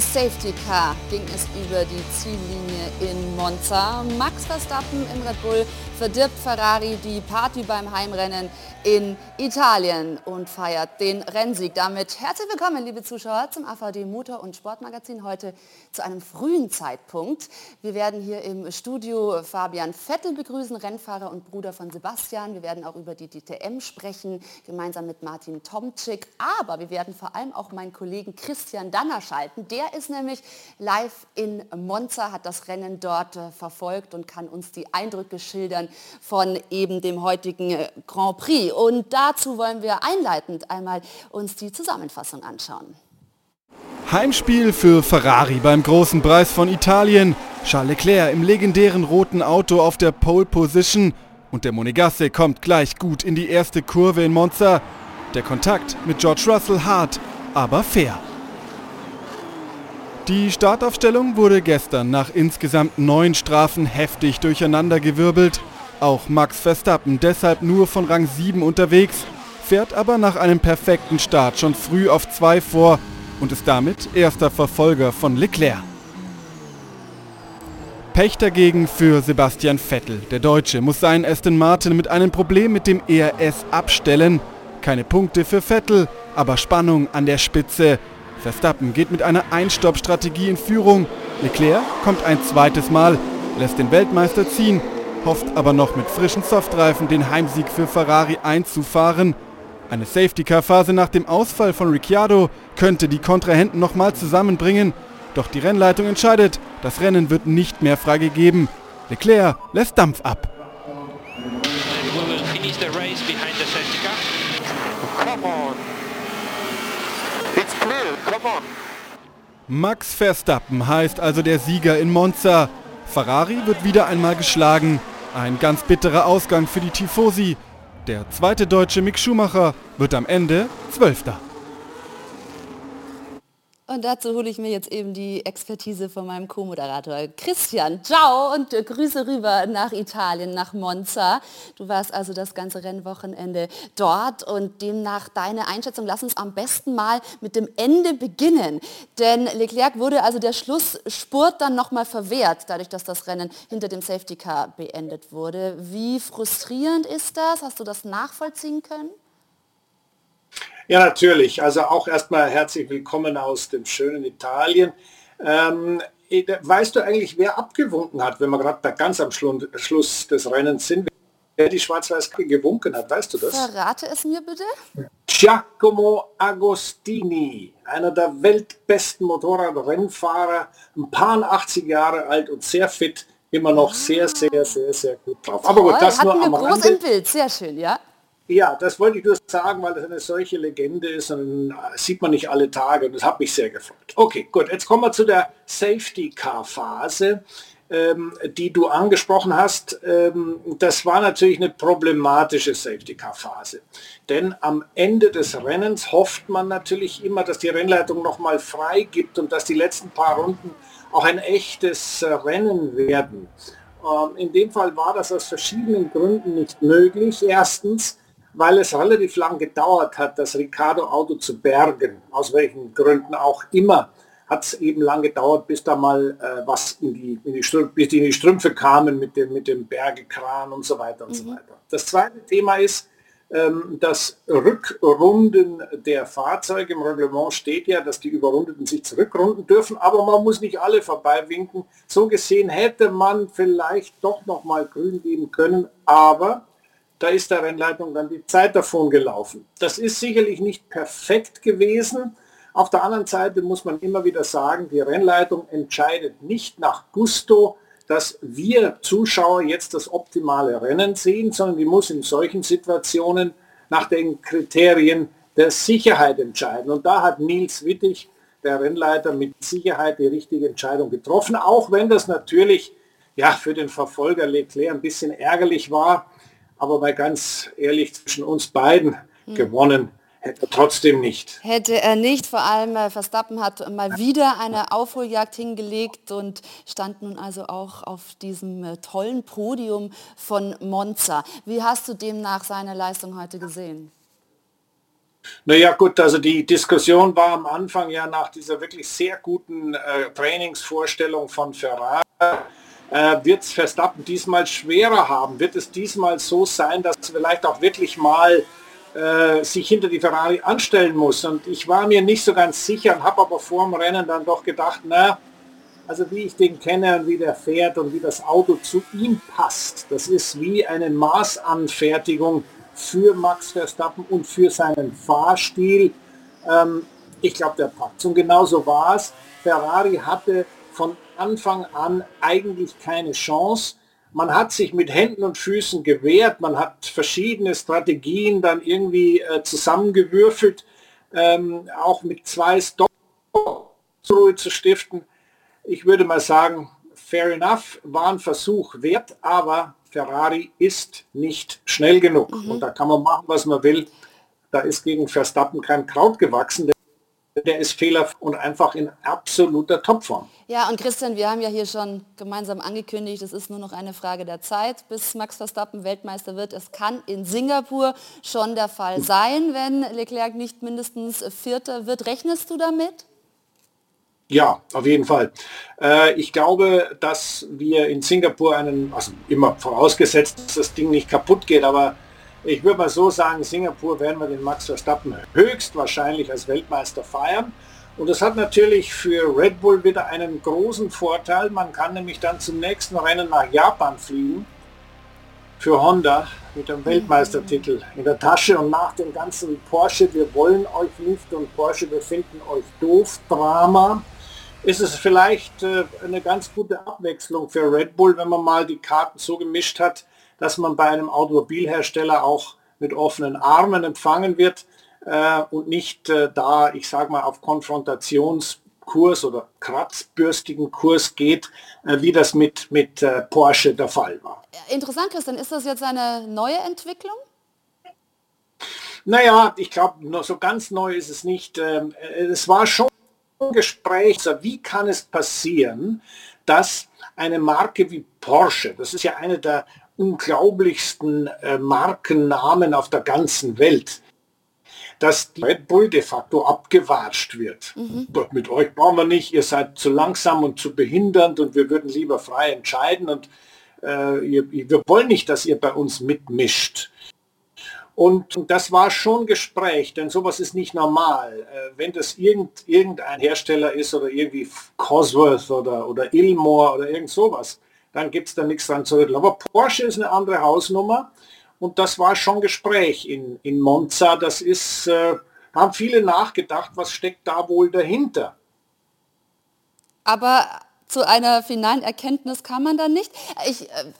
Safety Car ging es über die Ziellinie in Monza. Max Verstappen im Red Bull verdirbt Ferrari die Party beim Heimrennen in Italien und feiert den Rennsieg. Damit herzlich willkommen, liebe Zuschauer, zum AVD Motor- und Sportmagazin heute zu einem frühen Zeitpunkt. Wir werden hier im Studio Fabian Vettel begrüßen, Rennfahrer und Bruder von Sebastian. Wir werden auch über die DTM sprechen, gemeinsam mit Martin Tomczyk. Aber wir werden vor allem auch meinen Kollegen Christian Danner schalten. Der ist nämlich live in Monza, hat das Rennen dort äh, verfolgt und kann uns die Eindrücke schildern von eben dem heutigen äh, Grand Prix. Und dazu wollen wir einleitend einmal uns die Zusammenfassung anschauen. Heimspiel für Ferrari beim großen Preis von Italien. Charles Leclerc im legendären roten Auto auf der Pole Position und der Monegasse kommt gleich gut in die erste Kurve in Monza. Der Kontakt mit George Russell hart, aber fair. Die Startaufstellung wurde gestern nach insgesamt neun Strafen heftig durcheinandergewirbelt. Auch Max Verstappen deshalb nur von Rang 7 unterwegs, fährt aber nach einem perfekten Start schon früh auf 2 vor und ist damit erster Verfolger von Leclerc. Pech dagegen für Sebastian Vettel. Der Deutsche muss seinen Aston Martin mit einem Problem mit dem ERS abstellen. Keine Punkte für Vettel, aber Spannung an der Spitze. Verstappen geht mit einer Einstopp-Strategie in Führung. Leclerc kommt ein zweites Mal, lässt den Weltmeister ziehen hofft aber noch mit frischen Softreifen den Heimsieg für Ferrari einzufahren. Eine Safety-Car-Phase nach dem Ausfall von Ricciardo könnte die Kontrahenten nochmal zusammenbringen. Doch die Rennleitung entscheidet, das Rennen wird nicht mehr freigegeben. Leclerc lässt Dampf ab. Max Verstappen heißt also der Sieger in Monza. Ferrari wird wieder einmal geschlagen. Ein ganz bitterer Ausgang für die Tifosi. Der zweite Deutsche Mick Schumacher wird am Ende Zwölfter. Und dazu hole ich mir jetzt eben die Expertise von meinem Co-Moderator Christian. Ciao und Grüße rüber nach Italien, nach Monza. Du warst also das ganze Rennwochenende dort und demnach deine Einschätzung. Lass uns am besten mal mit dem Ende beginnen. Denn Leclerc wurde also der Schlussspurt dann nochmal verwehrt, dadurch, dass das Rennen hinter dem Safety Car beendet wurde. Wie frustrierend ist das? Hast du das nachvollziehen können? Ja, natürlich. Also auch erstmal herzlich willkommen aus dem schönen Italien. Ähm, weißt du eigentlich, wer abgewunken hat, wenn wir gerade ganz am Schluss des Rennens sind, wer die schwarz-weiß gewunken hat, weißt du das? Verrate es mir bitte. Giacomo Agostini, einer der weltbesten Motorradrennfahrer, ein paar 80 Jahre alt und sehr fit, immer noch sehr, sehr, sehr, sehr gut drauf. Aber gut, das Hatten nur am wir groß Rande. im Bild, sehr schön, ja. Ja, das wollte ich nur sagen, weil das eine solche Legende ist und äh, sieht man nicht alle Tage und das hat mich sehr gefreut. Okay, gut, jetzt kommen wir zu der Safety Car Phase, ähm, die du angesprochen hast. Ähm, das war natürlich eine problematische Safety Car Phase, denn am Ende des Rennens hofft man natürlich immer, dass die Rennleitung nochmal frei gibt und dass die letzten paar Runden auch ein echtes Rennen werden. Ähm, in dem Fall war das aus verschiedenen Gründen nicht möglich. Erstens, weil es relativ lang gedauert hat, das Ricardo-Auto zu bergen, aus welchen Gründen auch immer, hat es eben lang gedauert, bis da mal äh, was in die, in die Strümpfe, bis die in die Strümpfe kamen mit dem, mit dem Bergekran und so weiter und mhm. so weiter. Das zweite Thema ist, ähm, das Rückrunden der Fahrzeuge. Im Reglement steht ja, dass die Überrundeten sich zurückrunden dürfen, aber man muss nicht alle vorbeiwinken. So gesehen hätte man vielleicht doch noch mal grün geben können, aber da ist der Rennleitung dann die Zeit davon gelaufen. Das ist sicherlich nicht perfekt gewesen. Auf der anderen Seite muss man immer wieder sagen, die Rennleitung entscheidet nicht nach Gusto, dass wir Zuschauer jetzt das optimale Rennen sehen, sondern die muss in solchen Situationen nach den Kriterien der Sicherheit entscheiden. Und da hat Nils Wittig, der Rennleiter, mit Sicherheit die richtige Entscheidung getroffen, auch wenn das natürlich ja, für den Verfolger Leclerc ein bisschen ärgerlich war, aber mal ganz ehrlich zwischen uns beiden hm. gewonnen hätte er trotzdem nicht. Hätte er nicht, vor allem äh, Verstappen hat mal wieder eine Aufholjagd hingelegt und stand nun also auch auf diesem äh, tollen Podium von Monza. Wie hast du demnach seine Leistung heute gesehen? Naja gut, also die Diskussion war am Anfang ja nach dieser wirklich sehr guten äh, Trainingsvorstellung von Ferrari, äh, wird es Verstappen diesmal schwerer haben? Wird es diesmal so sein, dass vielleicht auch wirklich mal äh, sich hinter die Ferrari anstellen muss? Und ich war mir nicht so ganz sicher und habe aber vor dem Rennen dann doch gedacht, na, also wie ich den kenne und wie der fährt und wie das Auto zu ihm passt, das ist wie eine Maßanfertigung für Max Verstappen und für seinen Fahrstil. Ähm, ich glaube, der packt. Und genauso war es. Ferrari hatte von Anfang an eigentlich keine Chance. Man hat sich mit Händen und Füßen gewehrt, man hat verschiedene Strategien dann irgendwie äh, zusammengewürfelt, ähm, auch mit zwei Stopp zu stiften. Ich würde mal sagen, fair enough, war ein Versuch wert, aber Ferrari ist nicht schnell genug. Mhm. Und da kann man machen, was man will. Da ist gegen Verstappen kein Kraut gewachsen. Der ist fehler und einfach in absoluter Topform. Ja, und Christian, wir haben ja hier schon gemeinsam angekündigt, es ist nur noch eine Frage der Zeit, bis Max Verstappen Weltmeister wird. Es kann in Singapur schon der Fall sein, wenn Leclerc nicht mindestens Vierter wird. Rechnest du damit? Ja, auf jeden Fall. Äh, ich glaube, dass wir in Singapur einen, also immer vorausgesetzt, dass das Ding nicht kaputt geht, aber ich würde mal so sagen, Singapur werden wir den Max Verstappen höchstwahrscheinlich als Weltmeister feiern. Und das hat natürlich für Red Bull wieder einen großen Vorteil. Man kann nämlich dann zum nächsten Rennen nach Japan fliegen für Honda mit dem Weltmeistertitel in der Tasche und nach dem ganzen Porsche, wir wollen euch nicht und Porsche, wir finden euch doof, Drama, ist es vielleicht äh, eine ganz gute Abwechslung für Red Bull, wenn man mal die Karten so gemischt hat, dass man bei einem Automobilhersteller auch mit offenen Armen empfangen wird äh, und nicht äh, da, ich sage mal, auf Konfrontationskurs oder kratzbürstigen Kurs geht, äh, wie das mit, mit äh, Porsche der Fall war. Interessant, Christian, ist das jetzt eine neue Entwicklung? Naja, ich glaube, so ganz neu ist es nicht. Ähm, äh, es war schon Gespräch, wie kann es passieren, dass eine Marke wie Porsche, das ist ja eine der unglaublichsten äh, Markennamen auf der ganzen Welt, dass die Red Bull de facto abgewatscht wird. Mhm. Mit euch brauchen wir nicht, ihr seid zu langsam und zu behindernd und wir würden lieber frei entscheiden und äh, ihr, wir wollen nicht, dass ihr bei uns mitmischt. Und das war schon Gespräch, denn sowas ist nicht normal. Äh, wenn das irgend, irgendein Hersteller ist oder irgendwie Cosworth oder, oder Ilmore oder irgend sowas, dann gibt es da nichts dran zu rütteln. Aber Porsche ist eine andere Hausnummer und das war schon Gespräch in, in Monza. Das ist, äh, haben viele nachgedacht, was steckt da wohl dahinter. Aber zu einer finalen Erkenntnis kann man dann nicht. Ich äh,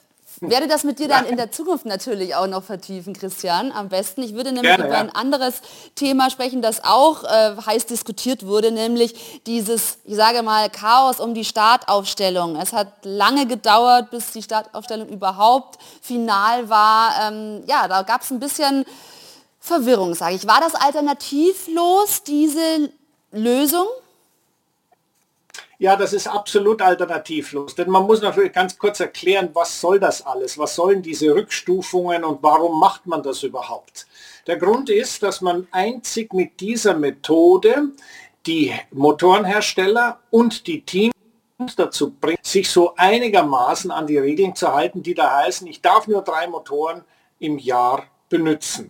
werde das mit dir dann in der Zukunft natürlich auch noch vertiefen, Christian, am besten. Ich würde nämlich Gerne, über ja. ein anderes Thema sprechen, das auch äh, heiß diskutiert wurde, nämlich dieses, ich sage mal, Chaos um die Startaufstellung. Es hat lange gedauert, bis die Startaufstellung überhaupt final war. Ähm, ja, da gab es ein bisschen Verwirrung, sage ich. War das alternativlos, diese Lösung? Ja, das ist absolut alternativlos. Denn man muss natürlich ganz kurz erklären, was soll das alles? Was sollen diese Rückstufungen und warum macht man das überhaupt? Der Grund ist, dass man einzig mit dieser Methode die Motorenhersteller und die Teams dazu bringt, sich so einigermaßen an die Regeln zu halten, die da heißen, ich darf nur drei Motoren im Jahr benutzen.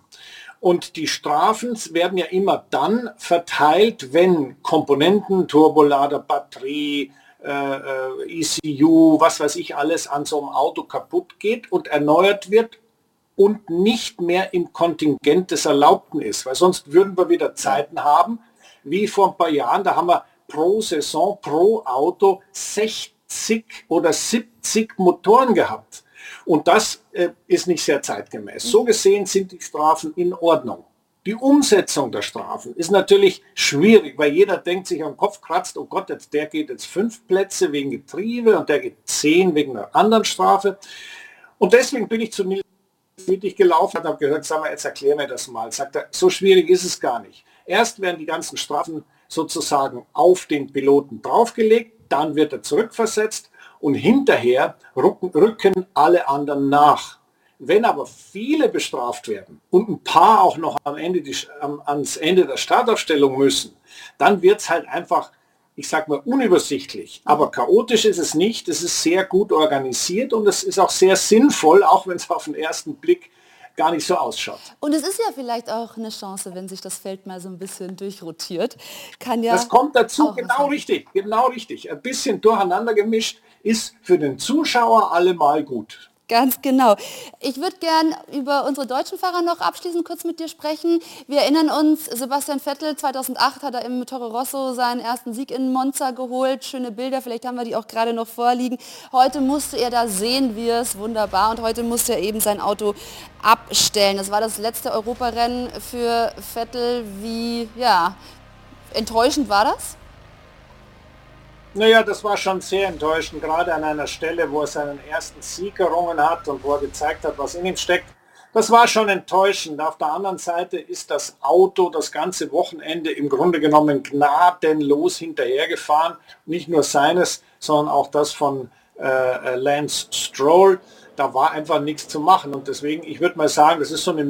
Und die Strafen werden ja immer dann verteilt, wenn Komponenten, Turbolader, Batterie, äh, äh ECU, was weiß ich alles an so einem Auto kaputt geht und erneuert wird und nicht mehr im Kontingent des Erlaubten ist. Weil sonst würden wir wieder Zeiten haben, wie vor ein paar Jahren, da haben wir pro Saison, pro Auto 60 oder 70 Motoren gehabt. Und das äh, ist nicht sehr zeitgemäß. So gesehen sind die Strafen in Ordnung. Die Umsetzung der Strafen ist natürlich schwierig, weil jeder denkt sich am Kopf kratzt, oh Gott, jetzt, der geht jetzt fünf Plätze wegen Getriebe und der geht zehn wegen einer anderen Strafe. Und deswegen bin ich zu Nils Wittig gelaufen und habe gehört, sag mal, jetzt erklär mir das mal. Sagt er, so schwierig ist es gar nicht. Erst werden die ganzen Strafen sozusagen auf den Piloten draufgelegt, dann wird er zurückversetzt und hinterher rücken, rücken alle anderen nach. Wenn aber viele bestraft werden und ein paar auch noch am Ende die, ans Ende der Startaufstellung müssen, dann wird es halt einfach, ich sag mal, unübersichtlich. Aber chaotisch ist es nicht. Es ist sehr gut organisiert und es ist auch sehr sinnvoll, auch wenn es auf den ersten Blick gar nicht so ausschaut. Und es ist ja vielleicht auch eine Chance, wenn sich das Feld mal so ein bisschen durchrotiert. Kann ja das kommt dazu, genau richtig, genau richtig. Ein bisschen durcheinander gemischt ist für den Zuschauer allemal gut. Ganz genau. Ich würde gern über unsere deutschen Fahrer noch abschließend kurz mit dir sprechen. Wir erinnern uns, Sebastian Vettel 2008 hat er im Toro Rosso seinen ersten Sieg in Monza geholt. Schöne Bilder, vielleicht haben wir die auch gerade noch vorliegen. Heute musste er, da sehen wir es, wunderbar. Und heute musste er eben sein Auto abstellen. Das war das letzte Europarennen für Vettel. Wie, ja, enttäuschend war das? Naja, das war schon sehr enttäuschend, gerade an einer Stelle, wo er seinen ersten Sieg errungen hat und wo er gezeigt hat, was in ihm steckt. Das war schon enttäuschend. Auf der anderen Seite ist das Auto das ganze Wochenende im Grunde genommen gnadenlos hinterhergefahren. Nicht nur seines, sondern auch das von äh, äh Lance Stroll. Da war einfach nichts zu machen. Und deswegen, ich würde mal sagen, das ist so eine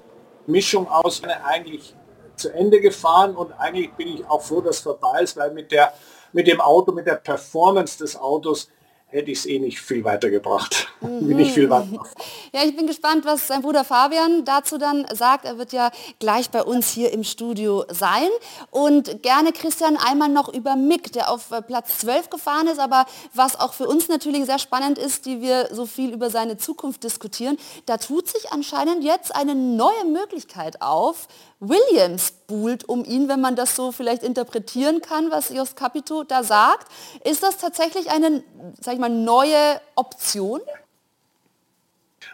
Mischung aus eigentlich zu Ende gefahren und eigentlich bin ich auch froh, dass vorbei ist, weil mit der mit dem Auto, mit der Performance des Autos hätte ich es eh nicht viel weitergebracht. Mhm. nicht viel weiter. Ja, ich bin gespannt, was sein Bruder Fabian dazu dann sagt. Er wird ja gleich bei uns hier im Studio sein. Und gerne, Christian, einmal noch über Mick, der auf äh, Platz 12 gefahren ist, aber was auch für uns natürlich sehr spannend ist, die wir so viel über seine Zukunft diskutieren, da tut sich anscheinend jetzt eine neue Möglichkeit auf, Williams buhlt um ihn, wenn man das so vielleicht interpretieren kann, was Jos Capito da sagt. Ist das tatsächlich eine, sag ich mal, neue Option?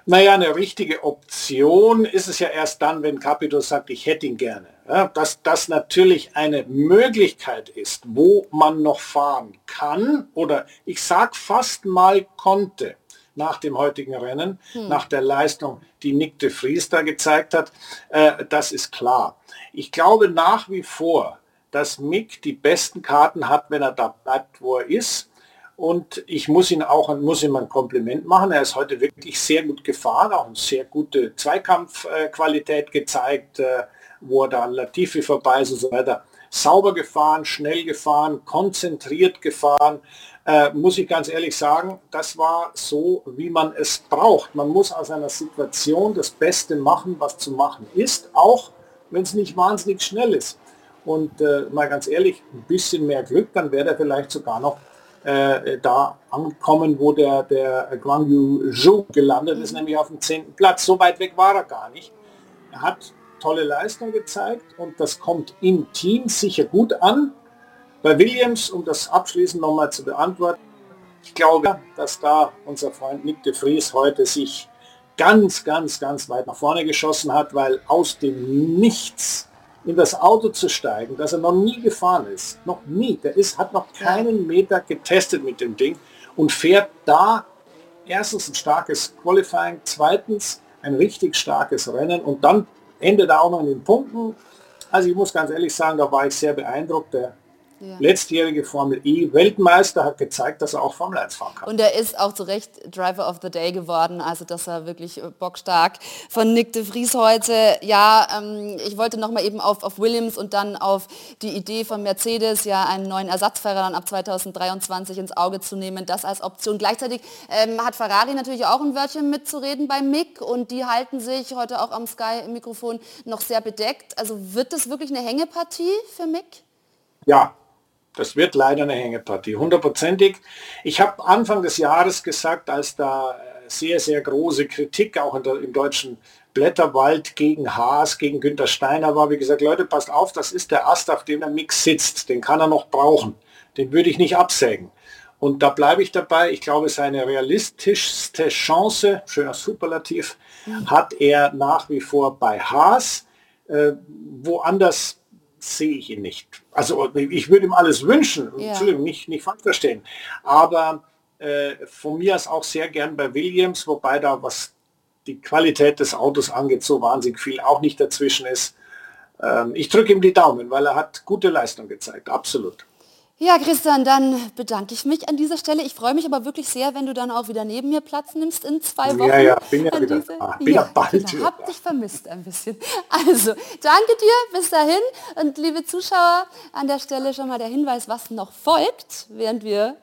Naja, eine richtige Option ist es ja erst dann, wenn Capito sagt, ich hätte ihn gerne. Ja, dass das natürlich eine Möglichkeit ist, wo man noch fahren kann oder ich sag fast mal konnte nach dem heutigen Rennen, hm. nach der Leistung, die Nick de Vries da gezeigt hat. Äh, das ist klar. Ich glaube nach wie vor, dass Mick die besten Karten hat, wenn er da bleibt, wo er ist. Und ich muss ihn auch muss ihm ein Kompliment machen. Er ist heute wirklich sehr gut gefahren, auch eine sehr gute Zweikampfqualität gezeigt, äh, wo er da an Latifi vorbei ist und so weiter. Sauber gefahren, schnell gefahren, konzentriert gefahren äh, muss ich ganz ehrlich sagen, das war so, wie man es braucht. Man muss aus einer Situation das Beste machen, was zu machen ist, auch wenn es nicht wahnsinnig schnell ist. Und äh, mal ganz ehrlich, ein bisschen mehr Glück, dann wäre er vielleicht sogar noch äh, da angekommen, wo der, der Guan Yu Zhou gelandet ist, nämlich auf dem zehnten Platz. So weit weg war er gar nicht. Er hat tolle Leistung gezeigt und das kommt im Team sicher gut an. Bei Williams, um das abschließend nochmal zu beantworten, ich glaube, dass da unser Freund Nick de Vries heute sich ganz, ganz, ganz weit nach vorne geschossen hat, weil aus dem Nichts in das Auto zu steigen, das er noch nie gefahren ist, noch nie, der ist, hat noch keinen Meter getestet mit dem Ding und fährt da erstens ein starkes Qualifying, zweitens ein richtig starkes Rennen und dann endet er auch noch in den Punkten. Also ich muss ganz ehrlich sagen, da war ich sehr beeindruckt. Der ja. Letztjährige Formel E Weltmeister hat gezeigt, dass er auch Formel 1 fahren kann. Und er ist auch zu Recht Driver of the Day geworden, also dass er wirklich äh, bockstark von Nick de Vries heute. Ja, ähm, ich wollte noch mal eben auf, auf Williams und dann auf die Idee von Mercedes, ja einen neuen Ersatzfahrer dann ab 2023 ins Auge zu nehmen, das als Option. Gleichzeitig ähm, hat Ferrari natürlich auch ein Wörtchen mitzureden bei Mick und die halten sich heute auch am Sky-Mikrofon noch sehr bedeckt. Also wird das wirklich eine Hängepartie für Mick? Ja, das wird leider eine Hängepartie, hundertprozentig. Ich habe Anfang des Jahres gesagt, als da äh, sehr, sehr große Kritik auch der, im deutschen Blätterwald gegen Haas, gegen Günter Steiner war, wie gesagt, Leute, passt auf, das ist der Ast, auf dem der Mix sitzt. Den kann er noch brauchen. Den würde ich nicht absägen. Und da bleibe ich dabei. Ich glaube, seine realistischste Chance, schöner Superlativ, mhm. hat er nach wie vor bei Haas. Äh, woanders sehe ich ihn nicht. Also ich würde ihm alles wünschen, ja. Entschuldigung, nicht, nicht falsch verstehen. Aber äh, von mir aus auch sehr gern bei Williams, wobei da was die Qualität des Autos angeht, so wahnsinnig viel auch nicht dazwischen ist. Ähm, ich drücke ihm die Daumen, weil er hat gute Leistung gezeigt, absolut. Ja, Christian, dann bedanke ich mich an dieser Stelle. Ich freue mich aber wirklich sehr, wenn du dann auch wieder neben mir Platz nimmst in zwei Wochen. Ja, ja, bin ja wieder diese... da. Bin ja, bald genau, hab dich vermisst ein bisschen. Also, danke dir, bis dahin. Und liebe Zuschauer, an der Stelle schon mal der Hinweis, was noch folgt, während wir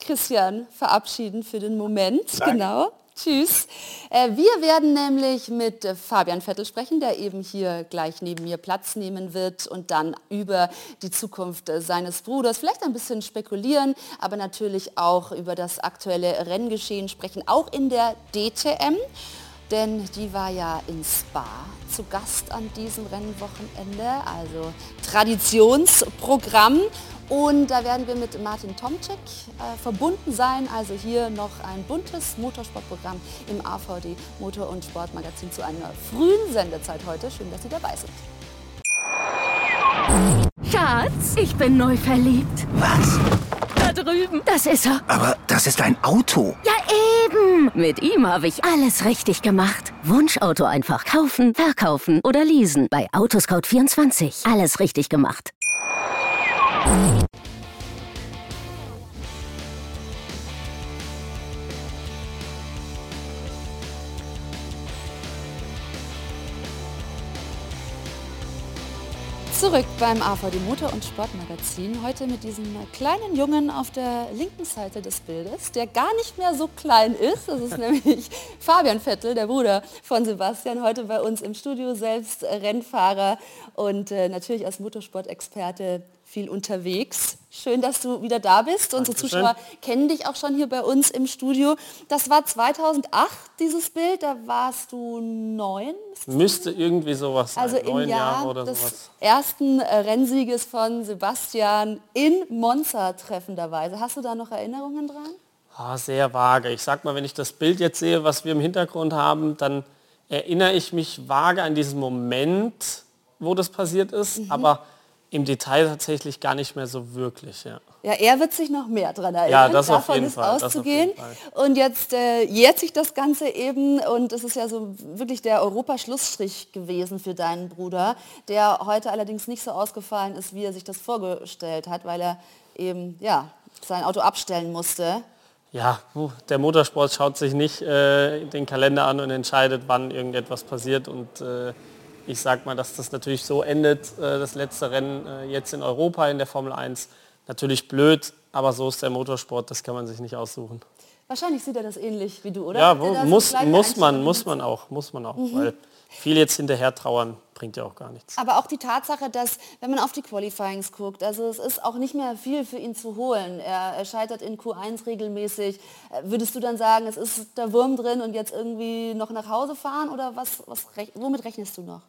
Christian verabschieden für den Moment. Danke. Genau. Tschüss. Äh, wir werden nämlich mit Fabian Vettel sprechen, der eben hier gleich neben mir Platz nehmen wird und dann über die Zukunft seines Bruders vielleicht ein bisschen spekulieren, aber natürlich auch über das aktuelle Renngeschehen sprechen, auch in der DTM denn die war ja in Spa zu Gast an diesem Rennwochenende, also Traditionsprogramm. Und da werden wir mit Martin Tomczyk äh, verbunden sein. Also hier noch ein buntes Motorsportprogramm im AVD Motor- und Sportmagazin zu einer frühen Sendezeit heute. Schön, dass Sie dabei sind. Schatz, ich bin neu verliebt. Was? Da drüben. Das ist er. Aber das ist ein Auto. Ja, eben. Mit ihm habe ich alles richtig gemacht. Wunschauto einfach kaufen, verkaufen oder leasen. Bei Autoscout24. Alles richtig gemacht. Zurück beim AVD Motor- und Sportmagazin. Heute mit diesem kleinen Jungen auf der linken Seite des Bildes, der gar nicht mehr so klein ist. Das ist nämlich Fabian Vettel, der Bruder von Sebastian, heute bei uns im Studio, selbst Rennfahrer und äh, natürlich als Motorsportexperte viel unterwegs. Schön, dass du wieder da bist. Unsere Zuschauer kennen dich auch schon hier bei uns im Studio. Das war 2008, dieses Bild. Da warst du neun. Müsste irgendwie sowas sein. Also im Jahr Jahre des sowas. ersten äh, Rennsieges von Sebastian in Monza treffenderweise. Hast du da noch Erinnerungen dran? Ah, sehr vage. Ich sag mal, wenn ich das Bild jetzt sehe, was wir im Hintergrund haben, dann erinnere ich mich vage an diesen Moment, wo das passiert ist. Mhm. Aber im Detail tatsächlich gar nicht mehr so wirklich, ja. Ja, er wird sich noch mehr daran erinnern. Ja, das Davon auf jeden ist Fall. auszugehen. Und jetzt äh, jährt sich das Ganze eben und es ist ja so wirklich der Europaschlussstrich gewesen für deinen Bruder, der heute allerdings nicht so ausgefallen ist, wie er sich das vorgestellt hat, weil er eben ja, sein Auto abstellen musste. Ja, der Motorsport schaut sich nicht äh, den Kalender an und entscheidet, wann irgendetwas passiert und äh, ich sage mal, dass das natürlich so endet, äh, das letzte Rennen äh, jetzt in Europa in der Formel 1. Natürlich blöd, aber so ist der Motorsport, das kann man sich nicht aussuchen. Wahrscheinlich sieht er das ähnlich wie du, oder? Ja, wo, muss, muss man, muss man auch, muss man auch, mhm. weil viel jetzt hinterher trauern bringt ja auch gar nichts. Aber auch die Tatsache, dass, wenn man auf die Qualifyings guckt, also es ist auch nicht mehr viel für ihn zu holen. Er, er scheitert in Q1 regelmäßig. Äh, würdest du dann sagen, es ist der Wurm drin und jetzt irgendwie noch nach Hause fahren oder was, was, womit rechnest du noch?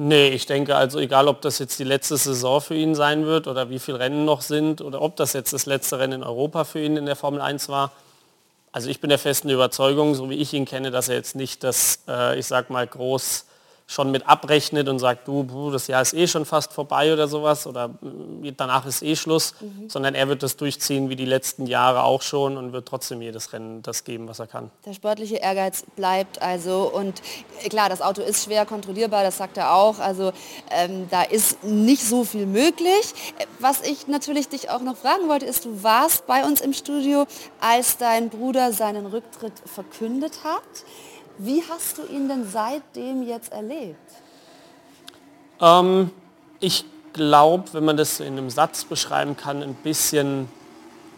Nee, ich denke also, egal ob das jetzt die letzte Saison für ihn sein wird oder wie viele Rennen noch sind oder ob das jetzt das letzte Rennen in Europa für ihn in der Formel 1 war. Also ich bin der festen Überzeugung, so wie ich ihn kenne, dass er jetzt nicht das, äh, ich sag mal, groß schon mit abrechnet und sagt, du, das Jahr ist eh schon fast vorbei oder sowas oder mm, danach ist eh Schluss, mhm. sondern er wird das durchziehen wie die letzten Jahre auch schon und wird trotzdem jedes Rennen das geben, was er kann. Der sportliche Ehrgeiz bleibt also und äh, klar, das Auto ist schwer kontrollierbar, das sagt er auch, also ähm, da ist nicht so viel möglich. Was ich natürlich dich auch noch fragen wollte, ist, du warst bei uns im Studio, als dein Bruder seinen Rücktritt verkündet hat. Wie hast du ihn denn seitdem jetzt erlebt? Ähm, ich glaube, wenn man das in einem Satz beschreiben kann, ein bisschen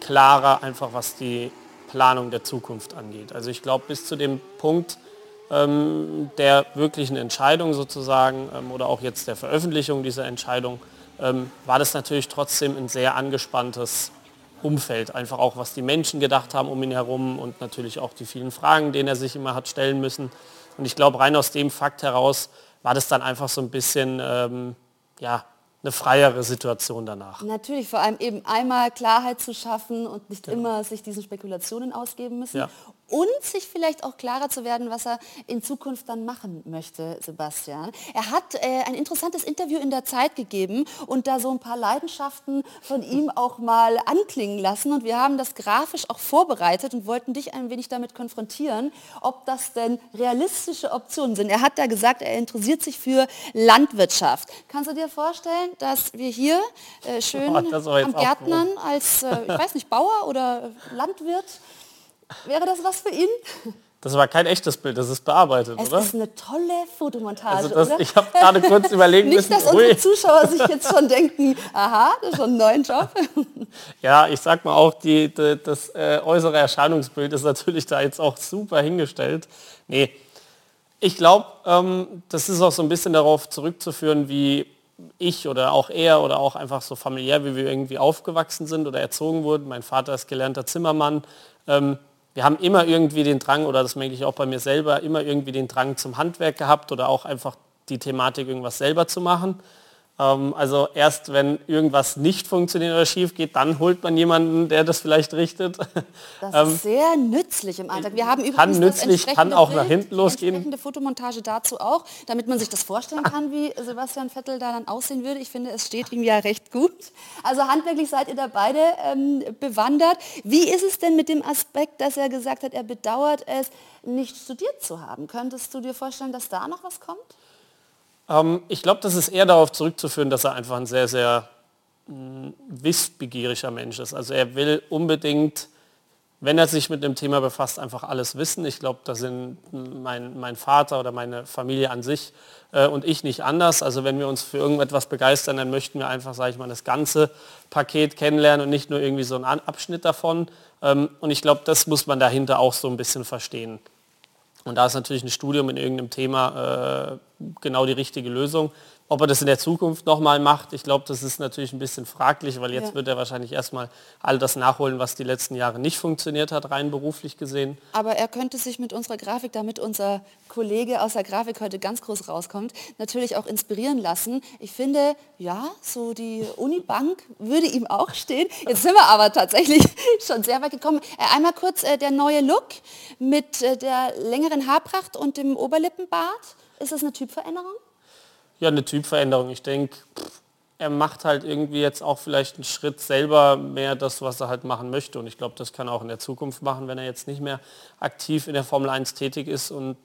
klarer einfach, was die Planung der Zukunft angeht. Also ich glaube, bis zu dem Punkt ähm, der wirklichen Entscheidung sozusagen ähm, oder auch jetzt der Veröffentlichung dieser Entscheidung ähm, war das natürlich trotzdem ein sehr angespanntes Umfeld, einfach auch was die Menschen gedacht haben um ihn herum und natürlich auch die vielen Fragen, denen er sich immer hat stellen müssen. Und ich glaube, rein aus dem Fakt heraus war das dann einfach so ein bisschen, ähm, ja, eine freiere Situation danach. Natürlich, vor allem eben einmal Klarheit zu schaffen und nicht ja. immer sich diesen Spekulationen ausgeben müssen. Ja. Und sich vielleicht auch klarer zu werden, was er in Zukunft dann machen möchte, Sebastian. Er hat äh, ein interessantes Interview in der Zeit gegeben und da so ein paar Leidenschaften von ihm auch mal anklingen lassen und wir haben das grafisch auch vorbereitet und wollten dich ein wenig damit konfrontieren, ob das denn realistische Optionen sind. Er hat da gesagt, er interessiert sich für Landwirtschaft. Kannst du dir vorstellen, dass wir hier äh, schön oh, am Gärtnern als, äh, ich weiß nicht, Bauer oder Landwirt Wäre das was für ihn? Das war kein echtes Bild, das ist bearbeitet, es oder? Das ist eine tolle Fotomontage, also das, oder? Ich habe gerade kurz überlegen Nicht, dass unsere Zuschauer sich jetzt schon denken, aha, das ist schon ein neuer Job. ja, ich sag mal auch, die, die das äh, äußere Erscheinungsbild ist natürlich da jetzt auch super hingestellt. Nee, ich glaube, ähm, das ist auch so ein bisschen darauf zurückzuführen, wie ich oder auch er oder auch einfach so familiär, wie wir irgendwie aufgewachsen sind oder erzogen wurden. Mein Vater ist gelernter Zimmermann. Ähm, wir haben immer irgendwie den Drang, oder das merke ich auch bei mir selber, immer irgendwie den Drang zum Handwerk gehabt oder auch einfach die Thematik, irgendwas selber zu machen. Ähm, also erst wenn irgendwas nicht funktioniert oder schief geht, dann holt man jemanden, der das vielleicht richtet. Das ähm, ist sehr nützlich im Alltag. Wir haben übrigens kann nützlich, kann auch Bild, nach hinten losgehen. Entsprechende Fotomontage dazu auch, damit man sich das vorstellen kann, wie Sebastian Vettel da dann aussehen würde. Ich finde, es steht ihm ja recht gut. Also handwerklich seid ihr da beide ähm, bewandert. Wie ist es denn mit dem Aspekt, dass er gesagt hat, er bedauert es, nicht studiert zu haben? Könntest du dir vorstellen, dass da noch was kommt? Ähm, ich glaube, das ist eher darauf zurückzuführen, dass er einfach ein sehr, sehr mm, wissbegieriger Mensch ist. Also er will unbedingt, wenn er sich mit dem Thema befasst, einfach alles wissen. Ich glaube, da sind mein, mein Vater oder meine Familie an sich äh, und ich nicht anders. Also wenn wir uns für irgendetwas begeistern, dann möchten wir einfach, sage ich mal, das ganze Paket kennenlernen und nicht nur irgendwie so einen Abschnitt davon. Ähm, und ich glaube, das muss man dahinter auch so ein bisschen verstehen. Und da ist natürlich ein Studium in irgendeinem Thema äh, genau die richtige Lösung. Ob er das in der Zukunft nochmal macht, ich glaube, das ist natürlich ein bisschen fraglich, weil jetzt ja. wird er wahrscheinlich erstmal all das nachholen, was die letzten Jahre nicht funktioniert hat, rein beruflich gesehen. Aber er könnte sich mit unserer Grafik, damit unser Kollege aus der Grafik heute ganz groß rauskommt, natürlich auch inspirieren lassen. Ich finde, ja, so die Unibank würde ihm auch stehen. Jetzt sind wir aber tatsächlich schon sehr weit gekommen. Äh, einmal kurz äh, der neue Look mit äh, der längeren Haarpracht und dem Oberlippenbart. Ist das eine Typveränderung? Ja, eine Typveränderung. Ich denke, er macht halt irgendwie jetzt auch vielleicht einen Schritt selber mehr das, was er halt machen möchte. Und ich glaube, das kann er auch in der Zukunft machen, wenn er jetzt nicht mehr aktiv in der Formel 1 tätig ist und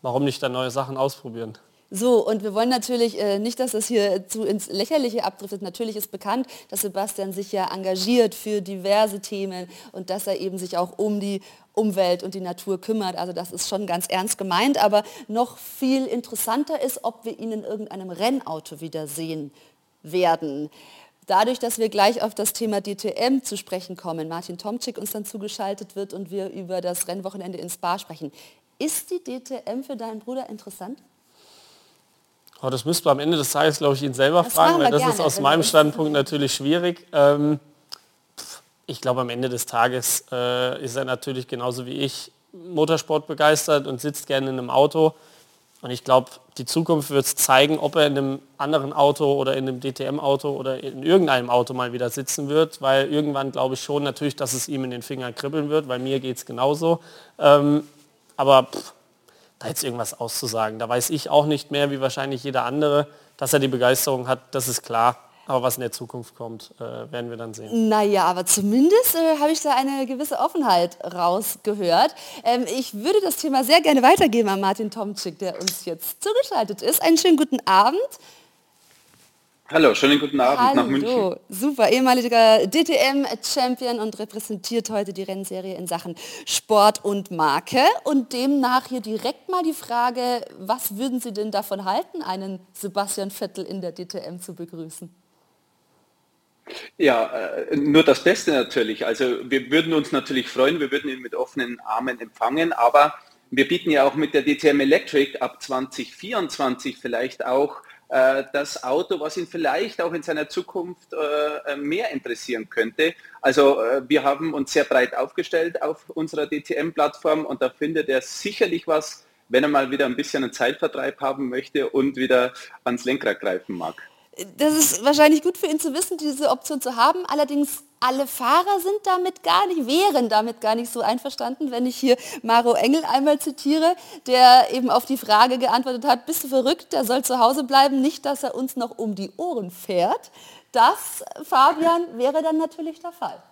warum nicht dann neue Sachen ausprobieren. So, und wir wollen natürlich äh, nicht, dass das hier zu ins Lächerliche abdriftet. Natürlich ist bekannt, dass Sebastian sich ja engagiert für diverse Themen und dass er eben sich auch um die Umwelt und die Natur kümmert. Also das ist schon ganz ernst gemeint. Aber noch viel interessanter ist, ob wir ihn in irgendeinem Rennauto wiedersehen werden. Dadurch, dass wir gleich auf das Thema DTM zu sprechen kommen, Martin Tomczyk uns dann zugeschaltet wird und wir über das Rennwochenende in Spa sprechen. Ist die DTM für deinen Bruder interessant? Oh, das müsste am Ende des Tages, glaube ich, ihn selber das fragen, weil das gerne, ist aus meinem Standpunkt natürlich schwierig. Ähm, ich glaube, am Ende des Tages äh, ist er natürlich genauso wie ich Motorsport begeistert und sitzt gerne in einem Auto. Und ich glaube, die Zukunft wird es zeigen, ob er in einem anderen Auto oder in einem DTM-Auto oder in irgendeinem Auto mal wieder sitzen wird, weil irgendwann glaube ich schon natürlich, dass es ihm in den Fingern kribbeln wird, weil mir geht es genauso. Ähm, aber pff, da jetzt irgendwas auszusagen. Da weiß ich auch nicht mehr, wie wahrscheinlich jeder andere, dass er die Begeisterung hat, das ist klar. Aber was in der Zukunft kommt, äh, werden wir dann sehen. Naja, aber zumindest äh, habe ich da eine gewisse Offenheit rausgehört. Ähm, ich würde das Thema sehr gerne weitergeben an Martin Tomczyk, der uns jetzt zugeschaltet ist. Einen schönen guten Abend. Hallo, schönen guten Abend Hallo, nach München. Super, ehemaliger DTM-Champion und repräsentiert heute die Rennserie in Sachen Sport und Marke. Und demnach hier direkt mal die Frage, was würden Sie denn davon halten, einen Sebastian Vettel in der DTM zu begrüßen? Ja, äh, nur das Beste natürlich. Also wir würden uns natürlich freuen, wir würden ihn mit offenen Armen empfangen, aber wir bieten ja auch mit der DTM Electric ab 2024 vielleicht auch das Auto, was ihn vielleicht auch in seiner Zukunft äh, mehr interessieren könnte. Also äh, wir haben uns sehr breit aufgestellt auf unserer DTM-Plattform und da findet er sicherlich was, wenn er mal wieder ein bisschen einen Zeitvertreib haben möchte und wieder ans Lenkrad greifen mag. Das ist wahrscheinlich gut für ihn zu wissen, diese Option zu haben. Allerdings alle Fahrer sind damit gar nicht, wären damit gar nicht so einverstanden, wenn ich hier Maro Engel einmal zitiere, der eben auf die Frage geantwortet hat, bist du verrückt, der soll zu Hause bleiben, nicht, dass er uns noch um die Ohren fährt. Das, Fabian, wäre dann natürlich der Fall.